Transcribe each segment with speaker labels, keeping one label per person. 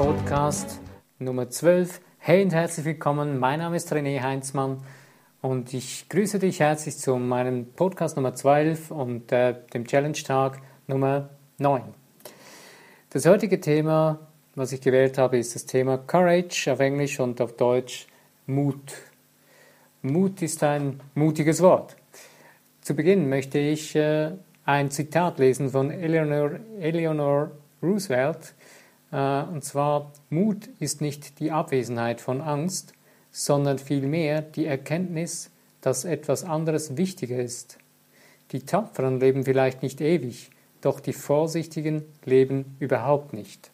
Speaker 1: Podcast Nummer 12. Hey und herzlich willkommen. Mein Name ist René Heinzmann und ich grüße dich herzlich zu meinem Podcast Nummer 12 und äh, dem Challenge-Tag Nummer 9. Das heutige Thema, was ich gewählt habe, ist das Thema Courage auf Englisch und auf Deutsch Mut. Mut ist ein mutiges Wort. Zu Beginn möchte ich äh, ein Zitat lesen von Eleanor, Eleanor Roosevelt. Äh, und zwar, Mut ist nicht die Abwesenheit von Angst, sondern vielmehr die Erkenntnis, dass etwas anderes wichtiger ist. Die Tapferen leben vielleicht nicht ewig, doch die Vorsichtigen leben überhaupt nicht.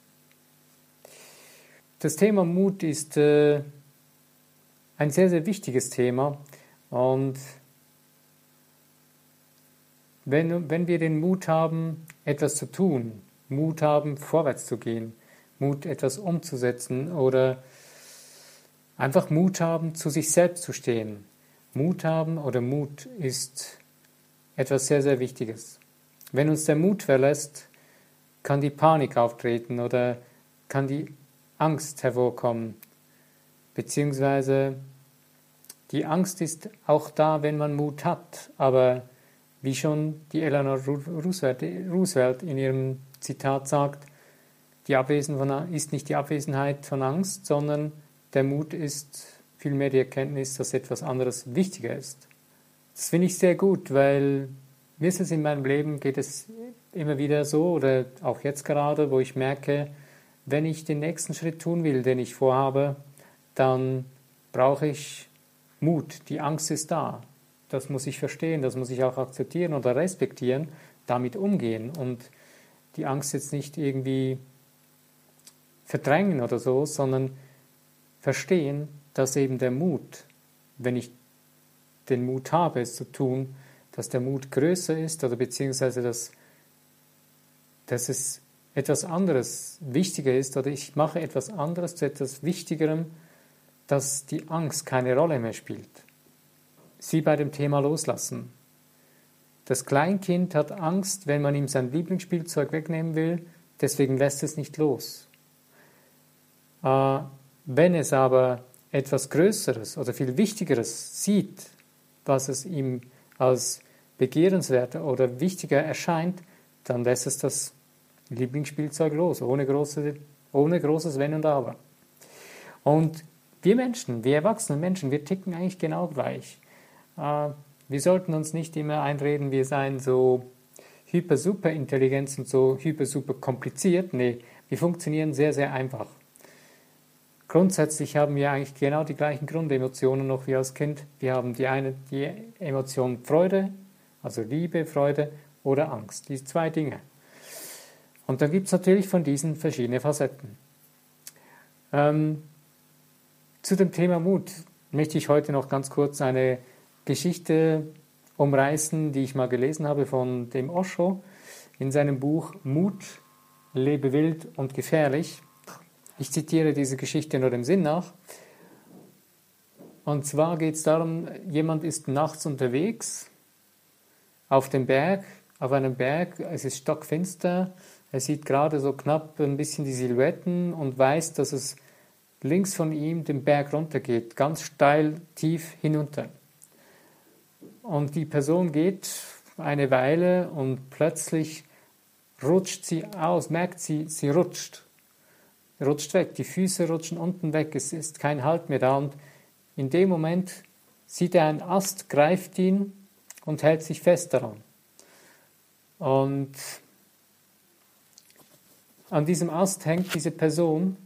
Speaker 1: Das Thema Mut ist äh, ein sehr, sehr wichtiges Thema und wenn, wenn wir den Mut haben, etwas zu tun, Mut haben, vorwärts zu gehen, Mut, etwas umzusetzen oder einfach Mut haben, zu sich selbst zu stehen. Mut haben oder Mut ist etwas sehr, sehr Wichtiges. Wenn uns der Mut verlässt, kann die Panik auftreten oder kann die Angst hervorkommen. Beziehungsweise die Angst ist auch da, wenn man Mut hat, aber wie schon die Eleanor Roosevelt in ihrem Zitat sagt, die Abwesenheit ist nicht die Abwesenheit von Angst, sondern der Mut ist vielmehr die Erkenntnis, dass etwas anderes wichtiger ist. Das finde ich sehr gut, weil mir ist es in meinem Leben, geht es immer wieder so, oder auch jetzt gerade, wo ich merke, wenn ich den nächsten Schritt tun will, den ich vorhabe, dann brauche ich Mut. Die Angst ist da das muss ich verstehen, das muss ich auch akzeptieren oder respektieren, damit umgehen und die Angst jetzt nicht irgendwie verdrängen oder so, sondern verstehen, dass eben der Mut, wenn ich den Mut habe, es zu tun, dass der Mut größer ist oder beziehungsweise dass, dass es etwas anderes wichtiger ist oder ich mache etwas anderes zu etwas Wichtigerem, dass die Angst keine Rolle mehr spielt sie bei dem Thema loslassen. Das Kleinkind hat Angst, wenn man ihm sein Lieblingsspielzeug wegnehmen will, deswegen lässt es nicht los. Äh, wenn es aber etwas Größeres oder viel Wichtigeres sieht, was es ihm als begehrenswerter oder wichtiger erscheint, dann lässt es das Lieblingsspielzeug los, ohne, große, ohne großes Wenn und Aber. Und wir Menschen, wir erwachsenen Menschen, wir ticken eigentlich genau gleich. Äh, wir sollten uns nicht immer einreden, wir seien so hyper-super intelligent und so hyper-super kompliziert. Nee, wir funktionieren sehr, sehr einfach. Grundsätzlich haben wir eigentlich genau die gleichen Grundemotionen noch wie als Kind. Wir haben die eine, die Emotion Freude, also Liebe, Freude oder Angst. Diese zwei Dinge. Und dann gibt es natürlich von diesen verschiedene Facetten. Ähm, zu dem Thema Mut möchte ich heute noch ganz kurz eine Geschichte umreißen, die ich mal gelesen habe von dem Osho in seinem Buch Mut, lebe wild und gefährlich. Ich zitiere diese Geschichte nur dem Sinn nach. Und zwar geht es darum, jemand ist nachts unterwegs auf dem Berg, auf einem Berg, es ist stockfinster, er sieht gerade so knapp ein bisschen die Silhouetten und weiß, dass es links von ihm den Berg runtergeht, ganz steil, tief hinunter. Und die Person geht eine Weile und plötzlich rutscht sie aus, merkt sie, sie rutscht, rutscht weg, die Füße rutschen unten weg, es ist kein Halt mehr da und in dem Moment sieht er einen Ast, greift ihn und hält sich fest daran. Und an diesem Ast hängt diese Person,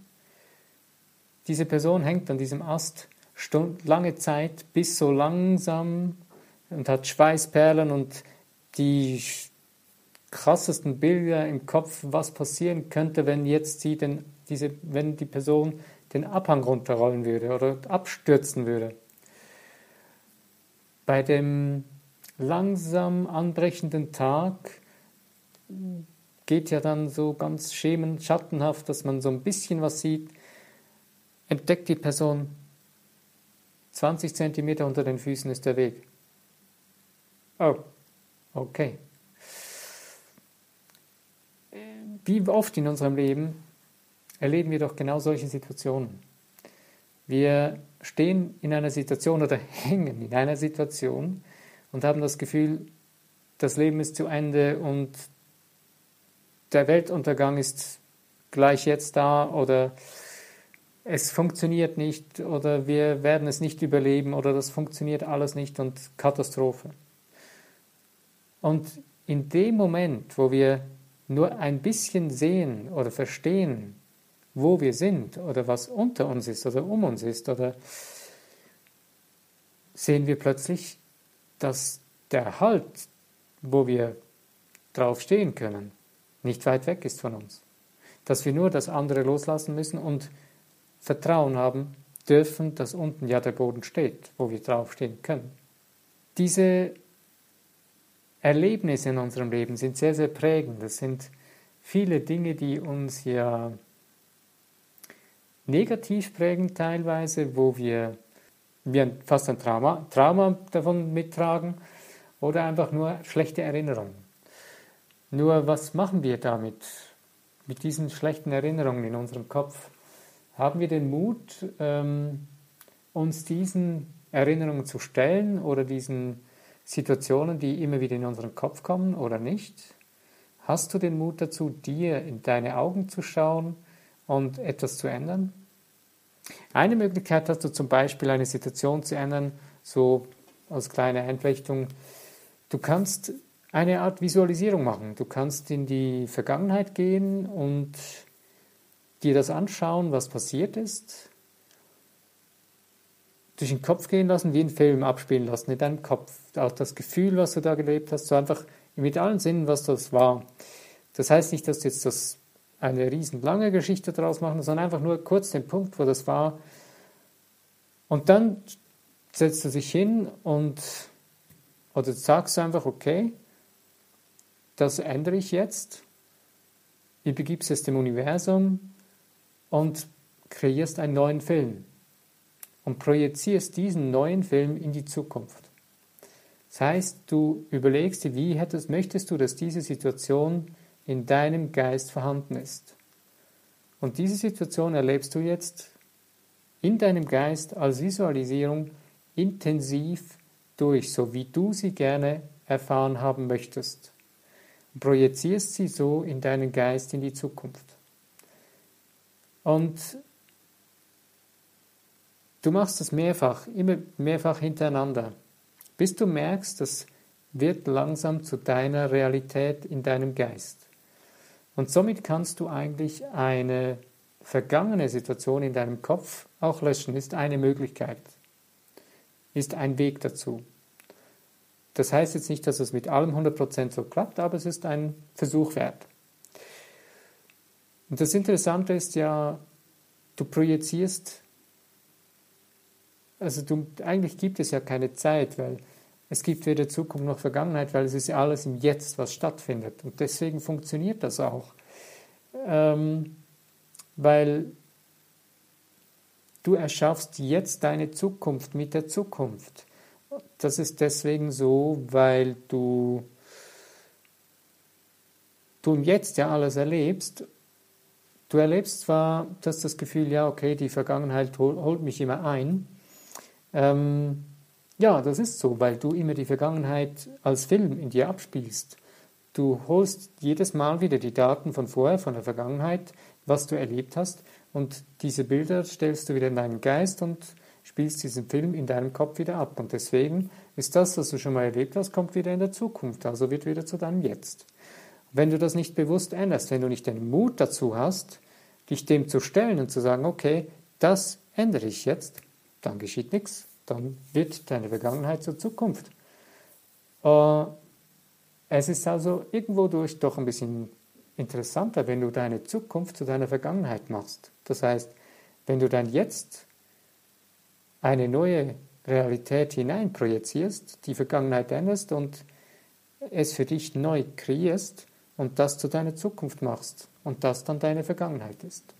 Speaker 1: diese Person hängt an diesem Ast lange Zeit, bis so langsam und hat Schweißperlen und die krassesten Bilder im Kopf, was passieren könnte, wenn jetzt sie den, diese, wenn die Person den Abhang runterrollen würde oder abstürzen würde. Bei dem langsam anbrechenden Tag geht ja dann so ganz schemen, schattenhaft, dass man so ein bisschen was sieht, entdeckt die Person 20 Zentimeter unter den Füßen ist der Weg. Oh, okay. Wie oft in unserem Leben erleben wir doch genau solche Situationen. Wir stehen in einer Situation oder hängen in einer Situation und haben das Gefühl, das Leben ist zu Ende und der Weltuntergang ist gleich jetzt da oder es funktioniert nicht oder wir werden es nicht überleben oder das funktioniert alles nicht und Katastrophe. Und in dem Moment, wo wir nur ein bisschen sehen oder verstehen, wo wir sind oder was unter uns ist oder um uns ist, oder sehen wir plötzlich, dass der Halt, wo wir drauf stehen können, nicht weit weg ist von uns. Dass wir nur das andere loslassen müssen und Vertrauen haben dürfen, dass unten ja der Boden steht, wo wir draufstehen können. Diese Erlebnisse in unserem Leben sind sehr, sehr prägend. Das sind viele Dinge, die uns ja negativ prägen teilweise, wo wir, wir fast ein Trauma, Trauma davon mittragen oder einfach nur schlechte Erinnerungen. Nur was machen wir damit, mit diesen schlechten Erinnerungen in unserem Kopf? Haben wir den Mut, ähm, uns diesen Erinnerungen zu stellen oder diesen Situationen, die immer wieder in unseren Kopf kommen oder nicht? Hast du den Mut dazu, dir in deine Augen zu schauen und etwas zu ändern? Eine Möglichkeit hast du zum Beispiel, eine Situation zu ändern, so als kleine Einflechtung. Du kannst eine Art Visualisierung machen. Du kannst in die Vergangenheit gehen und dir das anschauen, was passiert ist, durch den Kopf gehen lassen, wie einen Film abspielen lassen in deinem Kopf. Auch das Gefühl, was du da gelebt hast, so einfach mit allen Sinnen, was das war. Das heißt nicht, dass du jetzt das eine riesenlange Geschichte daraus machen, sondern einfach nur kurz den Punkt, wo das war. Und dann setzt du dich hin und oder sagst du einfach, okay, das ändere ich jetzt, übergibst es dem Universum und kreierst einen neuen Film und projizierst diesen neuen Film in die Zukunft. Das heißt, du überlegst dir, wie hättest, möchtest du, dass diese Situation in deinem Geist vorhanden ist. Und diese Situation erlebst du jetzt in deinem Geist als Visualisierung intensiv durch, so wie du sie gerne erfahren haben möchtest projizierst sie so in deinen Geist in die Zukunft. Und du machst es mehrfach, immer mehrfach hintereinander, bis du merkst, das wird langsam zu deiner Realität in deinem Geist. Und somit kannst du eigentlich eine vergangene Situation in deinem Kopf auch löschen, ist eine Möglichkeit, ist ein Weg dazu. Das heißt jetzt nicht, dass es mit allem 100% so klappt, aber es ist ein Versuch wert. Und das Interessante ist ja, du projizierst, also du, eigentlich gibt es ja keine Zeit, weil es gibt weder Zukunft noch Vergangenheit, weil es ist ja alles im Jetzt, was stattfindet. Und deswegen funktioniert das auch. Ähm, weil du erschaffst jetzt deine Zukunft mit der Zukunft. Das ist deswegen so, weil du, du jetzt ja alles erlebst. Du erlebst zwar, dass das Gefühl, ja, okay, die Vergangenheit hol, holt mich immer ein. Ähm, ja, das ist so, weil du immer die Vergangenheit als Film in dir abspielst. Du holst jedes Mal wieder die Daten von vorher, von der Vergangenheit, was du erlebt hast, und diese Bilder stellst du wieder in deinen Geist und spielst diesen Film in deinem Kopf wieder ab. Und deswegen ist das, was du schon mal erlebt hast, kommt wieder in der Zukunft, also wird wieder zu deinem Jetzt. Wenn du das nicht bewusst änderst, wenn du nicht den Mut dazu hast, dich dem zu stellen und zu sagen, okay, das ändere ich jetzt, dann geschieht nichts, dann wird deine Vergangenheit zur Zukunft. Äh, es ist also irgendwo durch doch ein bisschen interessanter, wenn du deine Zukunft zu deiner Vergangenheit machst. Das heißt, wenn du dein Jetzt eine neue Realität hineinprojizierst, die Vergangenheit änderst und es für dich neu kreierst und das zu deiner Zukunft machst und das dann deine Vergangenheit ist.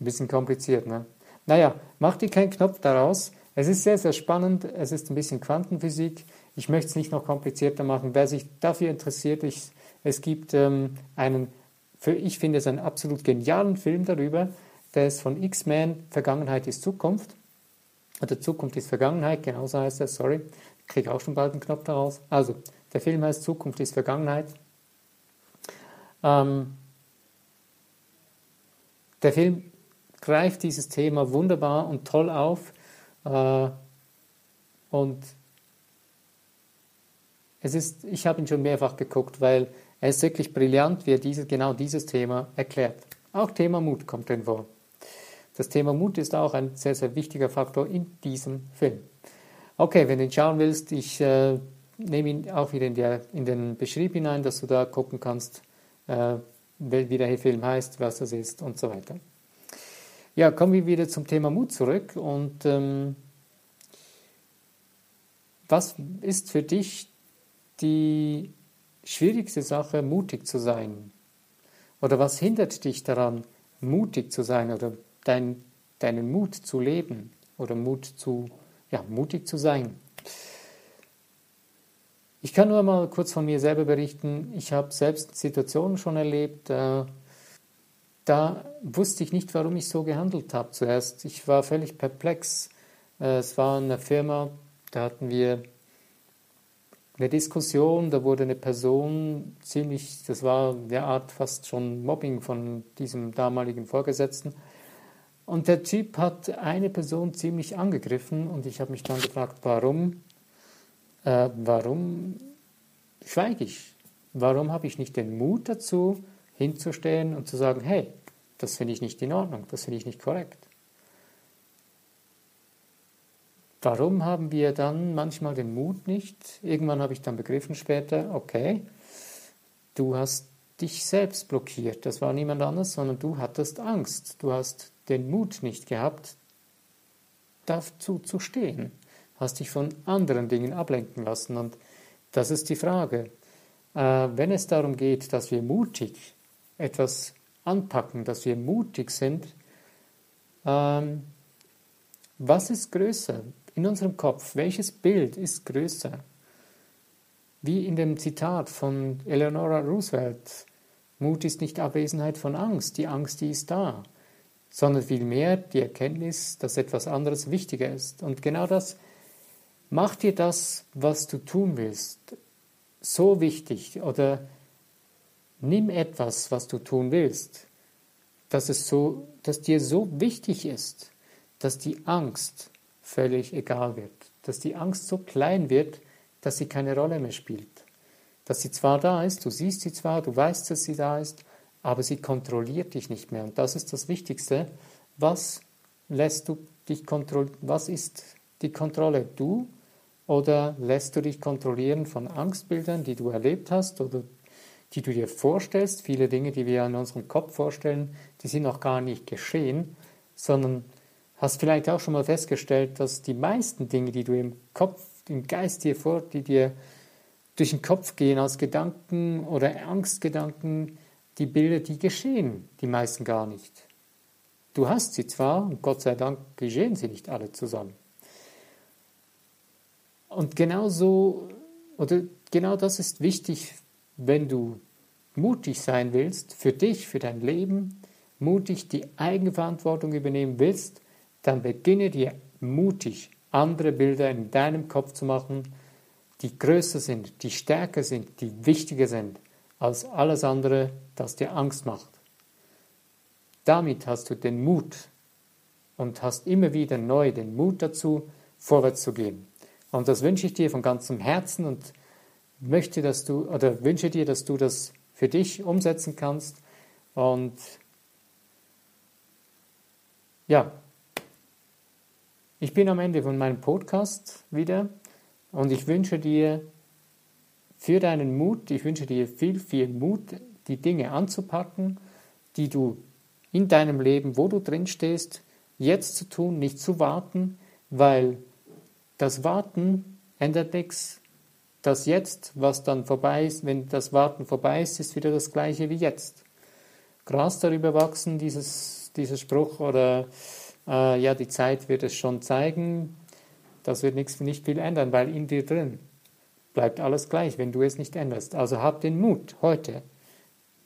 Speaker 1: Ein bisschen kompliziert, ne? Naja, mach dir keinen Knopf daraus. Es ist sehr, sehr spannend. Es ist ein bisschen Quantenphysik. Ich möchte es nicht noch komplizierter machen. Wer sich dafür interessiert, ich, es gibt ähm, einen für, ich finde es einen absolut genialen Film darüber. Der ist von X-Men, Vergangenheit ist Zukunft. Oder Zukunft ist Vergangenheit, genauso heißt er, sorry. Ich kriege auch schon bald einen Knopf daraus. Also, der Film heißt Zukunft ist Vergangenheit. Ähm, der Film greift dieses Thema wunderbar und toll auf. Äh, und es ist, ich habe ihn schon mehrfach geguckt, weil er ist wirklich brillant, wie er diese, genau dieses Thema erklärt. Auch Thema Mut kommt drin vor. Das Thema Mut ist auch ein sehr, sehr wichtiger Faktor in diesem Film. Okay, wenn du ihn schauen willst, ich äh, nehme ihn auch wieder in, der, in, den Beschrieb hinein, dass du da gucken kannst, äh, wie der Film heißt, was das ist und so weiter. Ja, kommen wir wieder zum Thema Mut zurück. Und ähm, was ist für dich die schwierigste Sache, mutig zu sein? Oder was hindert dich daran, mutig zu sein oder dein, deinen Mut zu leben oder Mut zu, ja, mutig zu sein? Ich kann nur mal kurz von mir selber berichten. Ich habe selbst Situationen schon erlebt, äh, da wusste ich nicht, warum ich so gehandelt habe zuerst. Ich war völlig perplex. Äh, es war eine Firma, da hatten wir eine Diskussion, da wurde eine Person ziemlich, das war eine Art fast schon Mobbing von diesem damaligen Vorgesetzten. Und der Typ hat eine Person ziemlich angegriffen und ich habe mich dann gefragt, warum, äh, warum schweige ich? Warum habe ich nicht den Mut dazu, hinzustehen und zu sagen, hey, das finde ich nicht in Ordnung, das finde ich nicht korrekt. Warum haben wir dann manchmal den Mut nicht? Irgendwann habe ich dann begriffen später, okay, du hast dich selbst blockiert. Das war niemand anders, sondern du hattest Angst. Du hast den Mut nicht gehabt, dazu zu stehen. Hast dich von anderen Dingen ablenken lassen. Und das ist die Frage. Äh, wenn es darum geht, dass wir mutig etwas anpacken, dass wir mutig sind, ähm, was ist größer? in unserem Kopf, welches Bild ist größer? Wie in dem Zitat von Eleanor Roosevelt, Mut ist nicht Abwesenheit von Angst, die Angst, die ist da, sondern vielmehr die Erkenntnis, dass etwas anderes wichtiger ist. Und genau das macht dir das, was du tun willst, so wichtig oder nimm etwas, was du tun willst, dass es so, dass dir so wichtig ist, dass die Angst völlig egal wird. Dass die Angst so klein wird, dass sie keine Rolle mehr spielt. Dass sie zwar da ist, du siehst sie zwar, du weißt, dass sie da ist, aber sie kontrolliert dich nicht mehr. Und das ist das Wichtigste. Was lässt du dich kontrollieren? Was ist die Kontrolle? Du oder lässt du dich kontrollieren von Angstbildern, die du erlebt hast oder die du dir vorstellst? Viele Dinge, die wir in unserem Kopf vorstellen, die sind noch gar nicht geschehen, sondern Hast vielleicht auch schon mal festgestellt, dass die meisten Dinge, die du im Kopf, im Geist dir vor, die dir durch den Kopf gehen als Gedanken oder Angstgedanken, die Bilder, die geschehen, die meisten gar nicht. Du hast sie zwar, und Gott sei Dank geschehen sie nicht alle zusammen. Und genau so, oder genau das ist wichtig, wenn du mutig sein willst, für dich, für dein Leben, mutig die Eigenverantwortung übernehmen willst, dann beginne dir mutig andere Bilder in deinem Kopf zu machen, die größer sind, die stärker sind, die wichtiger sind als alles andere, das dir Angst macht. Damit hast du den Mut und hast immer wieder neu den Mut dazu, vorwärts zu gehen. Und das wünsche ich dir von ganzem Herzen und möchte, dass du oder wünsche dir, dass du das für dich umsetzen kannst. Und ja, ich bin am Ende von meinem Podcast wieder und ich wünsche dir für deinen Mut, ich wünsche dir viel, viel Mut, die Dinge anzupacken, die du in deinem Leben, wo du drin stehst, jetzt zu tun, nicht zu warten, weil das Warten ändert nichts. Das Jetzt, was dann vorbei ist, wenn das Warten vorbei ist, ist wieder das gleiche wie jetzt. Gras darüber wachsen, dieses, dieser Spruch oder äh, ja, die Zeit wird es schon zeigen, das wird nichts, nicht viel ändern, weil in dir drin bleibt alles gleich, wenn du es nicht änderst. Also hab den Mut, heute,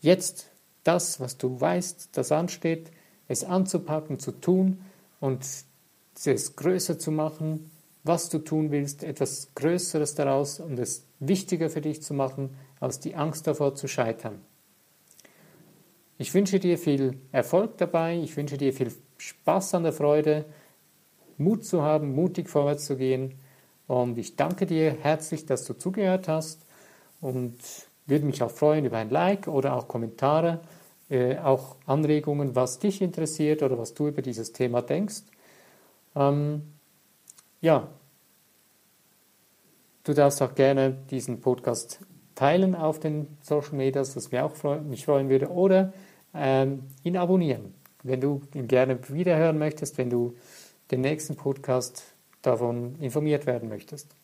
Speaker 1: jetzt das, was du weißt, das ansteht, es anzupacken, zu tun und es größer zu machen, was du tun willst, etwas Größeres daraus und es wichtiger für dich zu machen, als die Angst davor zu scheitern. Ich wünsche dir viel Erfolg dabei, ich wünsche dir viel Spaß an der Freude, Mut zu haben, mutig vorwärts zu gehen und ich danke dir herzlich, dass du zugehört hast und würde mich auch freuen über ein Like oder auch Kommentare, äh, auch Anregungen, was dich interessiert oder was du über dieses Thema denkst. Ähm, ja, du darfst auch gerne diesen Podcast teilen auf den Social Medias, was mich auch freu mich freuen würde, oder ähm, ihn abonnieren, wenn du ihn gerne wiederhören möchtest, wenn du den nächsten Podcast davon informiert werden möchtest.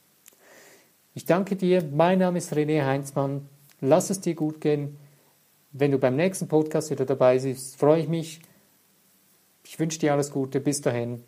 Speaker 1: Ich danke dir. Mein Name ist René Heinzmann. Lass es dir gut gehen. Wenn du beim nächsten Podcast wieder dabei bist, freue ich mich. Ich wünsche dir alles Gute. Bis dahin.